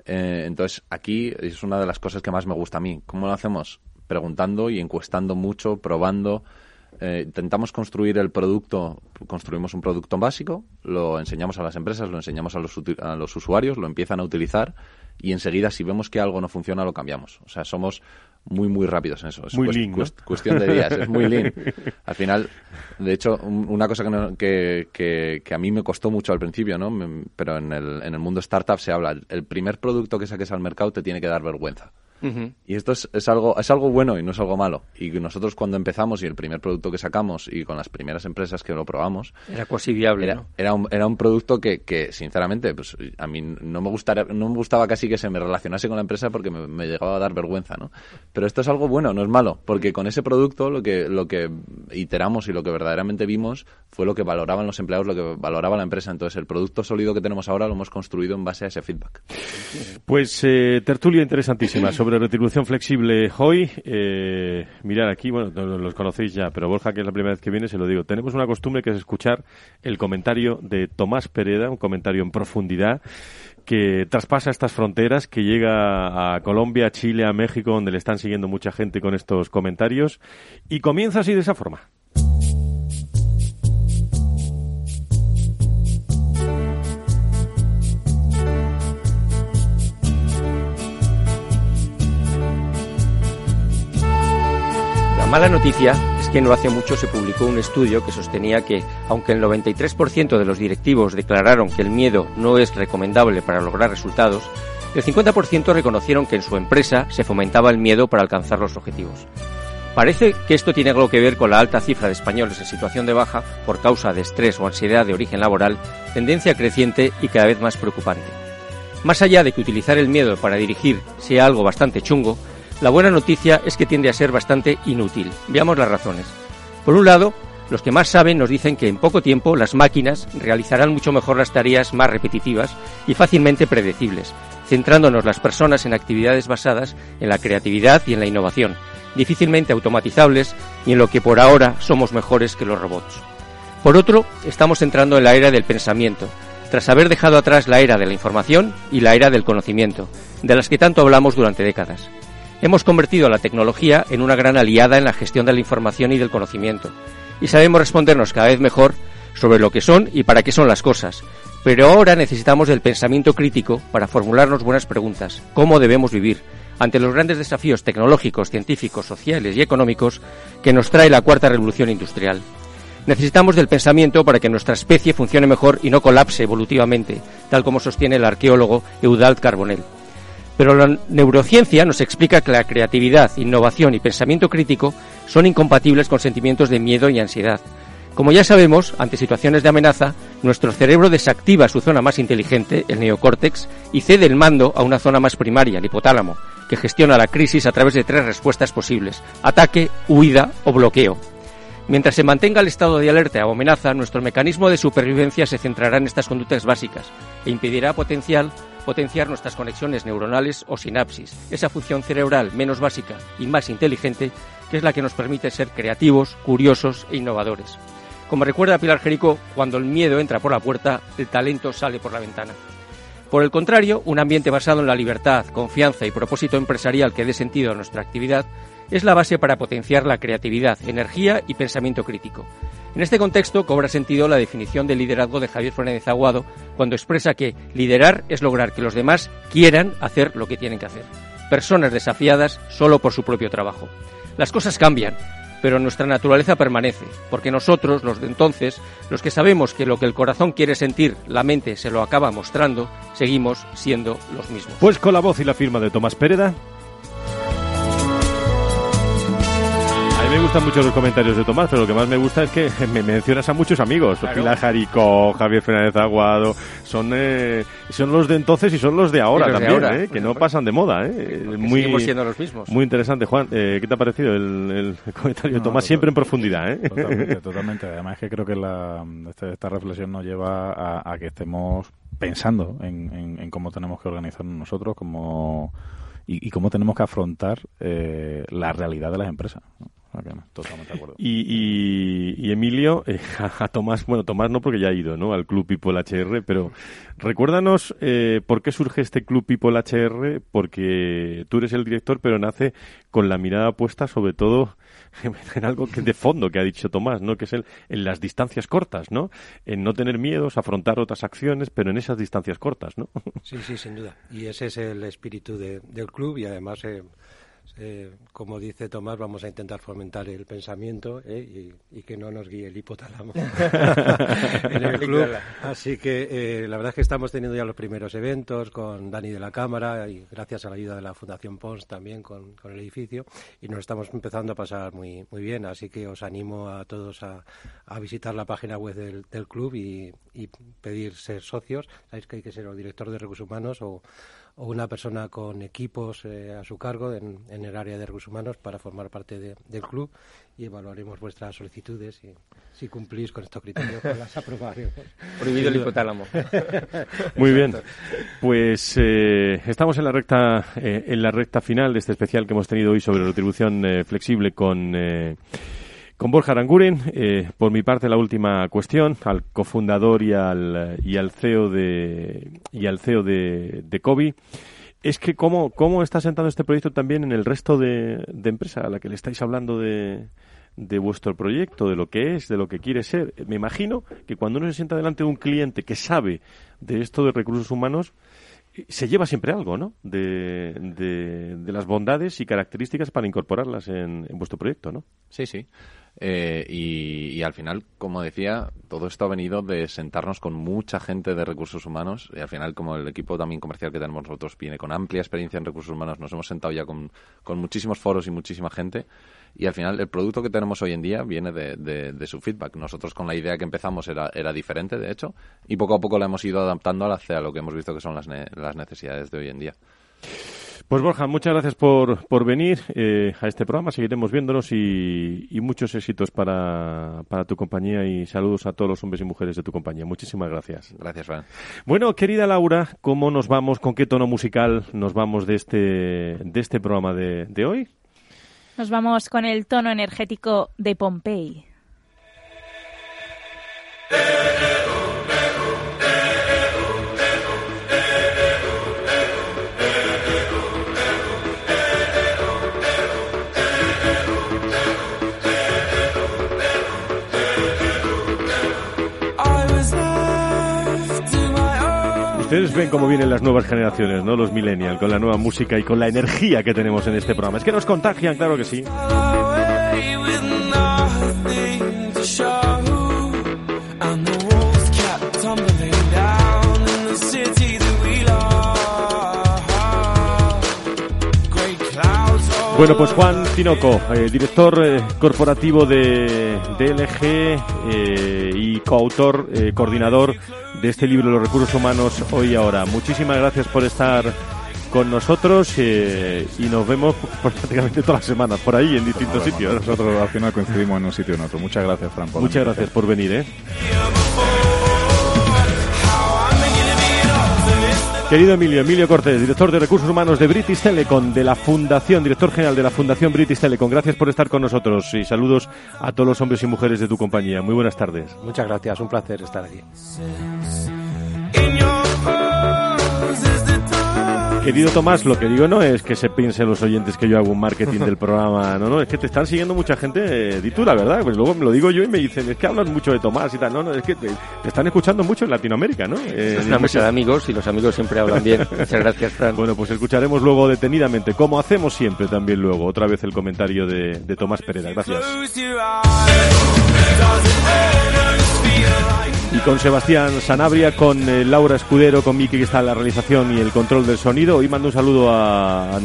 Eh, entonces, aquí es una de las cosas que más me gusta a mí. ¿Cómo lo hacemos? Preguntando y encuestando mucho, probando. Eh, intentamos construir el producto, construimos un producto básico, lo enseñamos a las empresas, lo enseñamos a los, a los usuarios, lo empiezan a utilizar y enseguida si vemos que algo no funciona lo cambiamos. O sea, somos muy, muy rápidos en eso. Es muy cuestión de días, es muy lean. Al final, de hecho, una cosa que, que, que, a mí me costó mucho al principio, ¿no? pero en el, en el mundo startup se habla, el primer producto que saques al mercado te tiene que dar vergüenza. Y esto es, algo, es algo bueno y no es algo malo. Y nosotros cuando empezamos y el primer producto que sacamos y con las primeras empresas que lo probamos... Era casi viable, era, era, un, era un producto que, que, sinceramente, pues a mí no me, gustara, no me gustaba casi que se me relacionase con la empresa porque me, llegaba a dar vergüenza, ¿no? Pero esto es algo bueno, no es malo, porque con ese producto lo que, lo que iteramos y lo que verdaderamente vimos fue lo que valoraban los empleados, lo que valoraba la empresa. Entonces el producto sólido que tenemos ahora lo hemos construido en base a ese feedback. Pues eh, tertulia interesantísima sobre retribución flexible hoy. Eh, mirar aquí, bueno, los conocéis ya, pero Borja, que es la primera vez que viene, se lo digo. Tenemos una costumbre que es escuchar el comentario de Tomás Pereda, un comentario en profundidad que traspasa estas fronteras, que llega a Colombia, Chile, a México, donde le están siguiendo mucha gente con estos comentarios, y comienza así de esa forma. Mala noticia es que no hace mucho se publicó un estudio que sostenía que, aunque el 93% de los directivos declararon que el miedo no es recomendable para lograr resultados, el 50% reconocieron que en su empresa se fomentaba el miedo para alcanzar los objetivos. Parece que esto tiene algo que ver con la alta cifra de españoles en situación de baja por causa de estrés o ansiedad de origen laboral, tendencia creciente y cada vez más preocupante. Más allá de que utilizar el miedo para dirigir sea algo bastante chungo, la buena noticia es que tiende a ser bastante inútil. Veamos las razones. Por un lado, los que más saben nos dicen que en poco tiempo las máquinas realizarán mucho mejor las tareas más repetitivas y fácilmente predecibles, centrándonos las personas en actividades basadas en la creatividad y en la innovación, difícilmente automatizables y en lo que por ahora somos mejores que los robots. Por otro, estamos entrando en la era del pensamiento, tras haber dejado atrás la era de la información y la era del conocimiento, de las que tanto hablamos durante décadas. Hemos convertido a la tecnología en una gran aliada en la gestión de la información y del conocimiento, y sabemos respondernos cada vez mejor sobre lo que son y para qué son las cosas. Pero ahora necesitamos del pensamiento crítico para formularnos buenas preguntas. ¿Cómo debemos vivir? ante los grandes desafíos tecnológicos, científicos, sociales y económicos que nos trae la cuarta revolución industrial. Necesitamos del pensamiento para que nuestra especie funcione mejor y no colapse evolutivamente, tal como sostiene el arqueólogo Eudald Carbonell. Pero la neurociencia nos explica que la creatividad, innovación y pensamiento crítico son incompatibles con sentimientos de miedo y ansiedad. Como ya sabemos, ante situaciones de amenaza, nuestro cerebro desactiva su zona más inteligente, el neocórtex, y cede el mando a una zona más primaria, el hipotálamo, que gestiona la crisis a través de tres respuestas posibles, ataque, huida o bloqueo. Mientras se mantenga el estado de alerta o amenaza, nuestro mecanismo de supervivencia se centrará en estas conductas básicas e impedirá potencial, potenciar nuestras conexiones neuronales o sinapsis, esa función cerebral menos básica y más inteligente que es la que nos permite ser creativos, curiosos e innovadores. Como recuerda Pilar Jerico, cuando el miedo entra por la puerta, el talento sale por la ventana. Por el contrario, un ambiente basado en la libertad, confianza y propósito empresarial que dé sentido a nuestra actividad es la base para potenciar la creatividad, energía y pensamiento crítico. En este contexto cobra sentido la definición de liderazgo de Javier Fernández Aguado cuando expresa que liderar es lograr que los demás quieran hacer lo que tienen que hacer. Personas desafiadas solo por su propio trabajo. Las cosas cambian, pero nuestra naturaleza permanece, porque nosotros, los de entonces, los que sabemos que lo que el corazón quiere sentir, la mente se lo acaba mostrando, seguimos siendo los mismos. Pues con la voz y la firma de Tomás Pereda, me gustan mucho los comentarios de Tomás, pero lo que más me gusta es que me mencionas a muchos amigos. Pilar Jarico, Javier Fernández Aguado. Son, eh, son los de entonces y son los de ahora también, eh, que no pasan de moda. Eh. Muy, siendo los mismos. Muy interesante, Juan. Eh, ¿Qué te ha parecido el, comentario de Tomás? Siempre en profundidad. ¿eh? Totalmente, totalmente. Además, es que creo que la, este, esta, reflexión nos lleva a, que estemos pensando en, cómo tenemos que organizarnos nosotros, cómo, y, cómo tenemos que afrontar la realidad de las empresas. Totalmente de acuerdo. Y, Emilio, eh, a, Tomás, bueno, Tomás no porque ya ha ido, ¿no? Al Club People HR, pero recuérdanos eh, por qué surge este Club People HR, porque tú eres el director, pero nace con la mirada puesta sobre todo en algo que de fondo que ha dicho Tomás, ¿no? Que es el, en las distancias cortas, ¿no? En no tener miedos, afrontar otras acciones, pero en esas distancias cortas, ¿no? Sí, sí, sin duda. Y ese es el espíritu del club y además eh, eh, como dice Tomás, vamos a intentar fomentar el pensamiento eh, y, que no nos guíe el hipotálamo en el club. Así que eh, la verdad es que estamos teniendo ya los primeros eventos con Dani de la Cámara y gracias a la ayuda de la Fundación Pons también con, el edificio y nos estamos empezando a pasar muy, muy bien. Así que os animo a todos a, visitar la página web del, club y, y pedir ser socios. Sabéis que hay que ser o director de recursos humanos o o una persona con equipos eh, a su cargo en, el área de recursos humanos para formar parte del club y evaluaremos vuestras solicitudes y si cumplís con estos criterios pues las aprobaremos. Prohibido el hipotálamo. Muy bien. Pues eh, estamos en la recta eh, en la recta final de este especial que hemos tenido hoy sobre retribución flexible con con Borja Aranguren, eh, por mi parte la última cuestión al cofundador y al, y al CEO de y al CEO de, de es que cómo, cómo está sentando este proyecto también en el resto de, de empresa a la que le estáis hablando de, de vuestro proyecto, de lo que es, de lo que quiere ser. Me imagino que cuando uno se sienta delante de un cliente que sabe de esto de recursos humanos, se lleva siempre algo, ¿no? De, de, las bondades y características para incorporarlas en, vuestro proyecto, ¿no? Sí, sí. Eh, y, al final, como decía, todo esto ha venido de sentarnos con mucha gente de recursos humanos y al final, como el equipo también comercial que tenemos nosotros viene con amplia experiencia en recursos humanos, nos hemos sentado ya con, muchísimos foros y muchísima gente y al final el producto que tenemos hoy en día viene de, su feedback. Nosotros con la idea que empezamos era, era diferente, de hecho, y poco a poco la hemos ido adaptando hacia lo que hemos visto que son las, las necesidades de hoy en día. Pues Borja, muchas gracias por, por venir eh, a este programa. Seguiremos viéndonos y, muchos éxitos para, para, tu compañía y saludos a todos los hombres y mujeres de tu compañía. Muchísimas gracias. Gracias, Juan. Bueno, querida Laura, ¿cómo nos vamos? ¿Con qué tono musical nos vamos de este, de este programa de, de hoy? Nos vamos con el tono energético de Pompey. Ustedes ven cómo vienen las nuevas generaciones, ¿no? Los millennials, con la nueva música y con la energía que tenemos en este programa. Es que nos contagian, claro que sí. Bueno, pues Juan Tinoco, eh, director eh, corporativo de DLG eh, y coautor, coordinador de este libro Los recursos humanos hoy y ahora. Muchísimas gracias por estar con nosotros y nos vemos prácticamente todas las semanas por ahí en distintos sitios. Nosotros al final coincidimos en un sitio o en otro. Muchas gracias, Fran. Muchas gracias por venir. ¿eh? Querido Emilio, Emilio Cortés, director de Recursos Humanos de British Telecom, de la Fundación, director general de la Fundación British Telecom. Gracias por estar con nosotros y saludos a todos los hombres y mujeres de tu compañía. Muy buenas tardes. Muchas gracias, un placer estar aquí. Querido Tomás, lo que digo no es que se piensen los oyentes que yo hago un marketing del programa, no, no, es que te están siguiendo mucha gente, eh, di tú la verdad, pues luego me lo digo yo y me dicen, es que hablan mucho de Tomás y tal, no, no, es que te, están escuchando mucho en Latinoamérica, ¿no? Eh, es una mesa de amigos y los amigos siempre hablan bien. Muchas gracias, Fran. Bueno, pues escucharemos luego detenidamente, como hacemos siempre también luego, otra vez el comentario de, de Tomás Pereda. Gracias. Y con Sebastián Sanabria, con eh, Laura Escudero, con Miki que está en la realización y el control del sonido. Hoy mando un saludo a,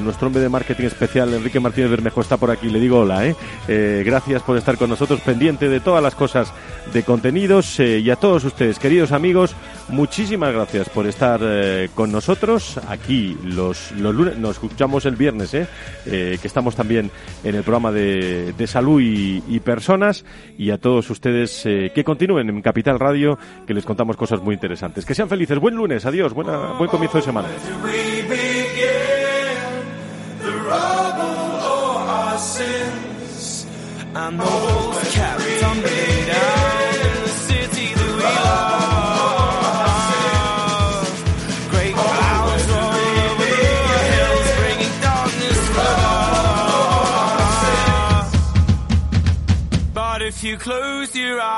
nuestro hombre de marketing especial, Enrique Martínez Bermejo, está por aquí. Le digo hola, ¿eh? ¿eh? gracias por estar con nosotros, pendiente de todas las cosas de contenidos. Y a todos ustedes, queridos amigos, muchísimas gracias por estar con nosotros aquí los, los lunes. Nos escuchamos el viernes, ¿eh? que estamos también en el programa de, de salud y, personas. Y a todos ustedes que continúen en Capital Radio, que les contamos cosas muy interesantes. Que sean felices. Buen lunes, adiós, buen comienzo de semana. You close your eyes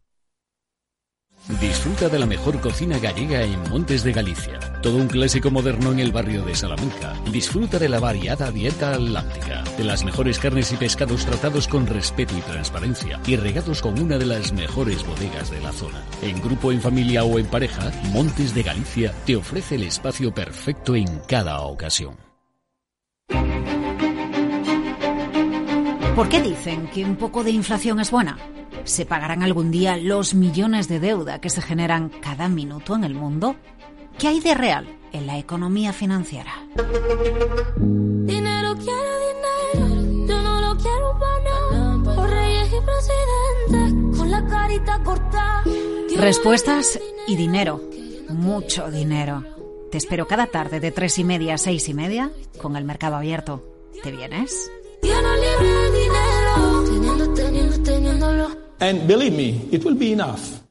Disfruta de la mejor cocina gallega en Montes de Galicia. Todo un clásico moderno en el barrio de Salamanca. Disfruta de la variada dieta atlántica, de las mejores carnes y pescados tratados con respeto y transparencia y regados con una de las mejores bodegas de la zona. En grupo, en familia o en pareja, Montes de Galicia te ofrece el espacio perfecto en cada ocasión. ¿Por qué dicen que un poco de inflación es buena? ¿Se pagarán algún día los millones de deuda que se generan cada minuto en el mundo? ¿Qué hay de real en la economía financiera? Dinero quiero dinero, yo no lo quiero para Por reyes y presidentes, con la carita cortada. Respuestas y dinero, mucho dinero. Te espero cada tarde de tres y media a seis y media con el mercado abierto. ¿Te vienes? Yo no libre dinero, teniendo, teniendo, teniéndolo. And believe me, it will be enough.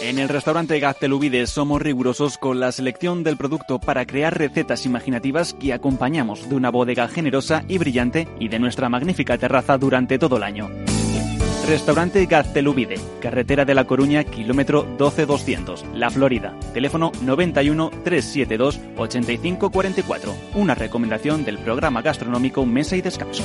En el restaurante Gaztelubides somos rigurosos con la selección del producto para crear recetas imaginativas que acompañamos de una bodega generosa y brillante y de nuestra magnífica terraza durante todo el año. Restaurante Gaztelubide, carretera de La Coruña, kilómetro 12200, La Florida. Teléfono 91 372 8544. Una recomendación del programa gastronómico Mesa y Descanso.